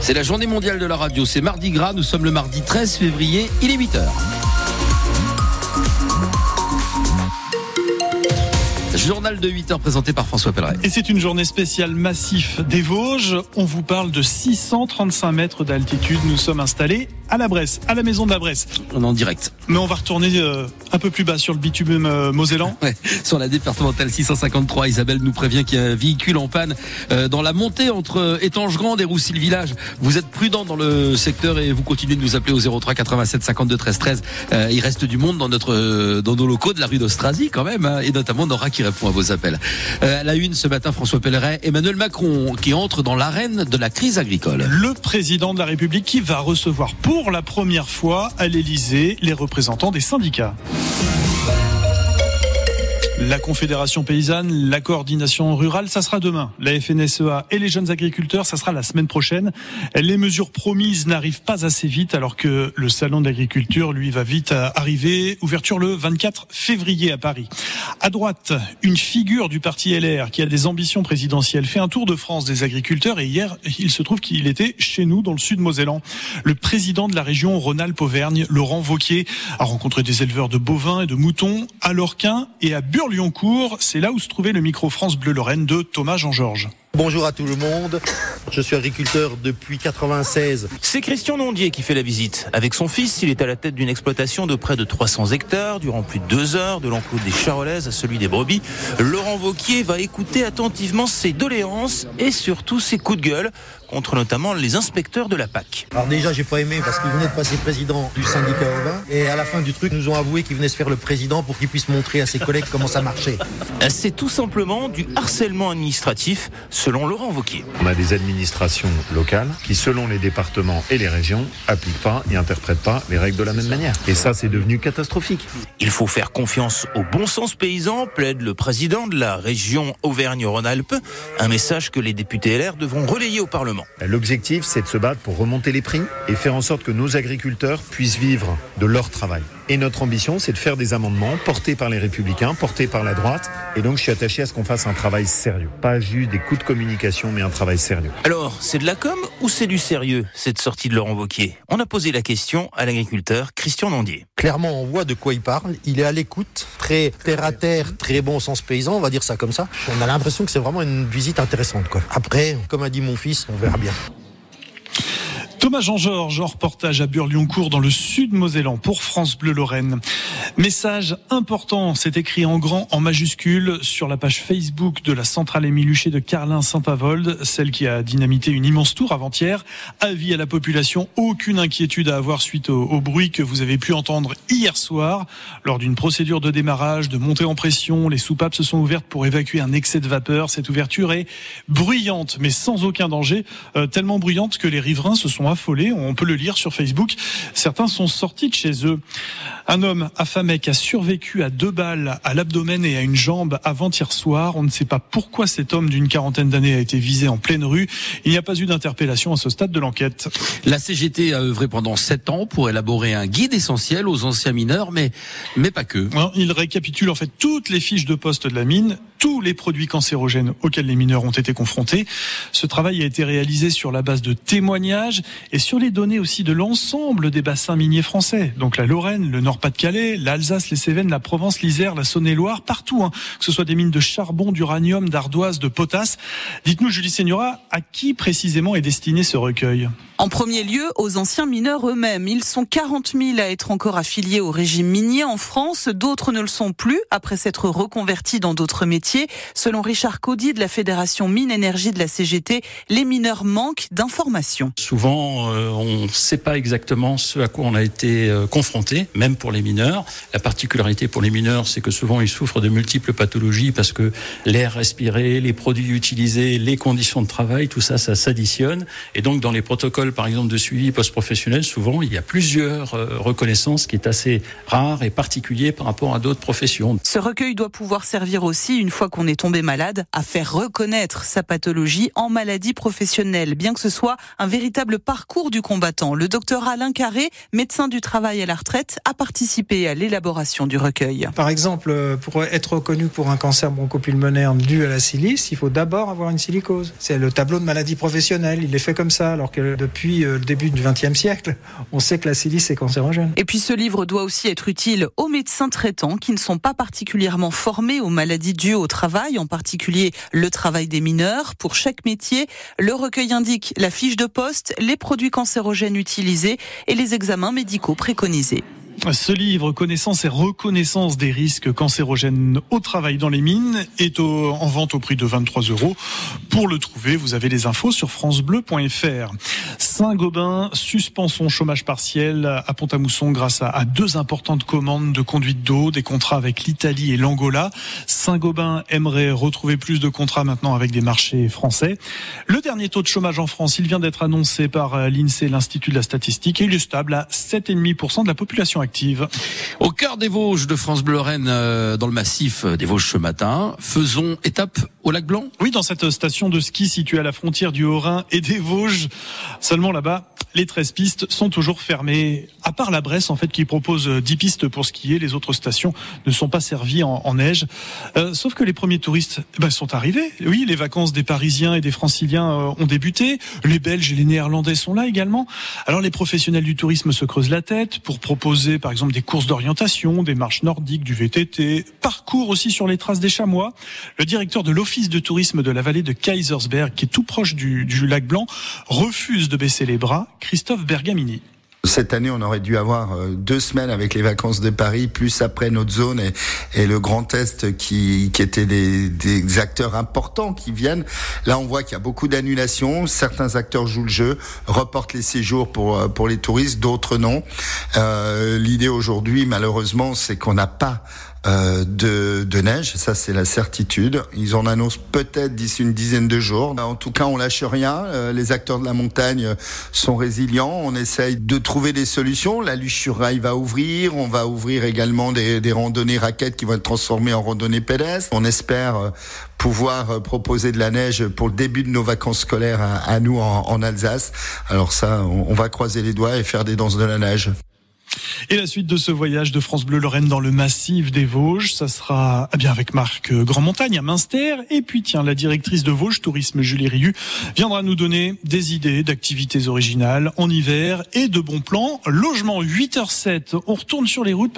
C'est la journée mondiale de la radio. C'est mardi gras. Nous sommes le mardi 13 février. Il est 8h. Journal de 8 heures présenté par François Pelleret. Et c'est une journée spéciale massif des Vosges. On vous parle de 635 mètres d'altitude. Nous sommes installés à la Bresse, à la maison de la Bresse. On est en direct. Mais on va retourner euh, un peu plus bas sur le bitume euh, mosellan. Ouais, sur la départementale 653, Isabelle nous prévient qu'il y a un véhicule en panne euh, dans la montée entre Étange-Grande et Roussy-le-Village. Vous êtes prudent dans le secteur et vous continuez de nous appeler au 03 87 52 13 13. Euh, il reste du monde dans notre euh, dans nos locaux de la rue d'Austrasie quand même, hein, et notamment Nora qui répond à vos appels. Euh, à la une ce matin, François Pelleret, Emmanuel Macron qui entre dans l'arène de la crise agricole. Le président de la République qui va recevoir pour la première fois à l'Élysée les représentants des syndicats. La Confédération paysanne, la coordination rurale, ça sera demain. La FNSEA et les jeunes agriculteurs, ça sera la semaine prochaine. Les mesures promises n'arrivent pas assez vite alors que le salon de l'agriculture, lui, va vite arriver. Ouverture le 24 février à Paris. À droite, une figure du parti LR qui a des ambitions présidentielles fait un tour de France des agriculteurs et hier, il se trouve qu'il était chez nous dans le sud Mosellan. Le président de la région Rhône-Alpes-Auvergne, Laurent Vauquier, a rencontré des éleveurs de bovins et de moutons à Lorquin et à Burlioncourt. C'est là où se trouvait le micro France Bleu Lorraine de Thomas Jean-Georges. Bonjour à tout le monde. Je suis agriculteur depuis 96. C'est Christian Nondier qui fait la visite. Avec son fils, il est à la tête d'une exploitation de près de 300 hectares durant plus de deux heures, de l'enclos des Charolaises à celui des brebis. Laurent Vauquier va écouter attentivement ses doléances et surtout ses coups de gueule contre notamment les inspecteurs de la PAC. Alors déjà, j'ai pas aimé parce qu'il venait de passer président du syndicat ovin et à la fin du truc, nous ont avoué qu'il venait se faire le président pour qu'il puisse montrer à ses collègues comment ça marchait. C'est tout simplement du harcèlement administratif, selon Laurent Vauquier. On a des administrations locales qui, selon les départements et les régions, appliquent pas et interprètent pas les règles de la même manière. Et ça, c'est devenu catastrophique. Il faut faire confiance au bon sens paysan, plaide le président de la région Auvergne-Rhône-Alpes, un message que les députés LR devront relayer au Parlement. L'objectif, c'est de se battre pour remonter les prix et faire en sorte que nos agriculteurs puissent vivre de leur travail. Et notre ambition, c'est de faire des amendements portés par les républicains, portés par la droite. Et donc, je suis attaché à ce qu'on fasse un travail sérieux. Pas juste des coups de communication, mais un travail sérieux. Alors, c'est de la com ou c'est du sérieux, cette sortie de Laurent Wauquiez? On a posé la question à l'agriculteur Christian Nandier. Clairement, on voit de quoi il parle. Il est à l'écoute, très terre à terre, très bon sens paysan, on va dire ça comme ça. On a l'impression que c'est vraiment une visite intéressante. Quoi. Après, comme a dit mon fils, on verra bien. Thomas Jean-Georges en reportage à Burlioncourt dans le sud Mosellan pour France Bleu Lorraine. Message important, c'est écrit en grand, en majuscule, sur la page Facebook de la centrale Émile Huchet de Carlin-Saint-Avold, celle qui a dynamité une immense tour avant-hier. Avis à la population, aucune inquiétude à avoir suite au, au bruit que vous avez pu entendre hier soir. Lors d'une procédure de démarrage, de montée en pression, les soupapes se sont ouvertes pour évacuer un excès de vapeur. Cette ouverture est bruyante, mais sans aucun danger, euh, tellement bruyante que les riverains se sont affolés. On peut le lire sur Facebook. Certains sont sortis de chez eux. Un homme affamé qui a survécu à deux balles à l'abdomen et à une jambe avant-hier soir. On ne sait pas pourquoi cet homme d'une quarantaine d'années a été visé en pleine rue. Il n'y a pas eu d'interpellation à ce stade de l'enquête. La CGT a œuvré pendant sept ans pour élaborer un guide essentiel aux anciens mineurs, mais, mais pas que. Il récapitule en fait toutes les fiches de poste de la mine, tous les produits cancérogènes auxquels les mineurs ont été confrontés. Ce travail a été réalisé sur la base de témoignages et sur les données aussi de l'ensemble des bassins miniers français. Donc la Lorraine, le Nord-Pas-de-Calais, l'Alsace, les Cévennes, la Provence, l'Isère, la Saône-et-Loire, partout, hein, que ce soit des mines de charbon, d'uranium, d'ardoise, de potasse. Dites-nous, Julie Seigneura, à qui précisément est destiné ce recueil? En premier lieu, aux anciens mineurs eux-mêmes. Ils sont 40 000 à être encore affiliés au régime minier en France. D'autres ne le sont plus après s'être reconvertis dans d'autres métiers. Selon Richard Caudy de la Fédération Mine Énergie de la CGT, les mineurs manquent d'informations. Souvent, euh, on ne sait pas exactement ce à quoi on a été euh, confronté, même pour les mineurs. La particularité pour les mineurs, c'est que souvent ils souffrent de multiples pathologies parce que l'air respiré, les produits utilisés, les conditions de travail, tout ça, ça s'additionne. Et donc, dans les protocoles, par exemple, de suivi post-professionnel, souvent, il y a plusieurs euh, reconnaissances qui est assez rare et particulier par rapport à d'autres professions. Ce recueil doit pouvoir servir aussi, une fois qu'on est tombé malade, à faire reconnaître sa pathologie en maladie professionnelle, bien que ce soit un véritable parcours du combattant. Le docteur Alain Carré, médecin du travail à la retraite, a participé à l'élaboration du recueil. Par exemple, pour être reconnu pour un cancer bronchopulmonaire dû à la silice, il faut d'abord avoir une silicose. C'est le tableau de maladie professionnelle. Il est fait comme ça, alors que depuis le début du XXe siècle, on sait que la silice est cancérogène. Et puis ce livre doit aussi être utile aux médecins traitants qui ne sont pas particulièrement formés aux maladies dues au travail, en particulier le travail des mineurs. Pour chaque métier, le recueil indique la fiche de poste, les produits cancérogènes utilisés et les examens médicaux préconisés. Ce livre, Connaissance et reconnaissance des risques cancérogènes au travail dans les mines, est en vente au prix de 23 euros. Pour le trouver, vous avez les infos sur francebleu.fr. Saint-Gobain suspend son chômage partiel à Pont-à-Mousson grâce à, deux importantes commandes de conduite d'eau, des contrats avec l'Italie et l'Angola. Saint-Gobain aimerait retrouver plus de contrats maintenant avec des marchés français. Le dernier taux de chômage en France, il vient d'être annoncé par l'INSEE, l'Institut de la statistique, et il est stable à 7,5% de la population active. Au cœur des Vosges de France Bleu Lorraine, euh, dans le massif des Vosges ce matin, faisons étape au lac Blanc? Oui, dans cette station de ski située à la frontière du Haut-Rhin et des Vosges. Seulement là-bas, les 13 pistes sont toujours fermées. À part la Bresse, en fait, qui propose 10 pistes pour skier, les autres stations ne sont pas servies en, neige. Euh, sauf que les premiers touristes eh ben, sont arrivés. Oui, les vacances des Parisiens et des Franciliens euh, ont débuté. Les Belges et les Néerlandais sont là également. Alors les professionnels du tourisme se creusent la tête pour proposer, par exemple, des courses d'orientation, des marches nordiques, du VTT, parcours aussi sur les traces des chamois. Le directeur de l'office de tourisme de la vallée de Kaisersberg, qui est tout proche du lac Blanc, refuse de baisser les bras. Christophe Bergamini. Cette année, on aurait dû avoir euh, deux semaines avec les vacances de Paris, plus après notre zone et, le Grand Est qui, étaient des, acteurs importants qui viennent. Là, on voit qu'il y a beaucoup d'annulations. Certains acteurs jouent le jeu, reportent les séjours pour, euh, les touristes, d'autres non. Euh, L'idée aujourd'hui, malheureusement, c'est qu'on n'a pas euh, de, de, neige, ça c'est la certitude. Ils en annoncent peut-être d'ici une dizaine de jours. En tout cas, on lâche rien. Euh, les acteurs de la montagne sont résilients. On essaye de trouver des solutions. La luche sur rail va ouvrir. On va ouvrir également des, des randonnées raquettes qui vont être transformées en randonnées pédestres. On espère euh, pouvoir proposer de la neige pour le début de nos vacances scolaires à, nous en, en, Alsace. Alors ça, on, on va croiser les doigts et faire des danses de la neige. Et la suite de ce voyage de France Bleu Lorraine dans le massif des Vosges, ça sera eh bien avec Marc Grand Montagne à Münster. Et puis tiens, la directrice de Vosges Tourisme Julie Riu viendra nous donner des idées d'activités originales en hiver et de bons plans. Logement 8h07, on retourne sur les routes.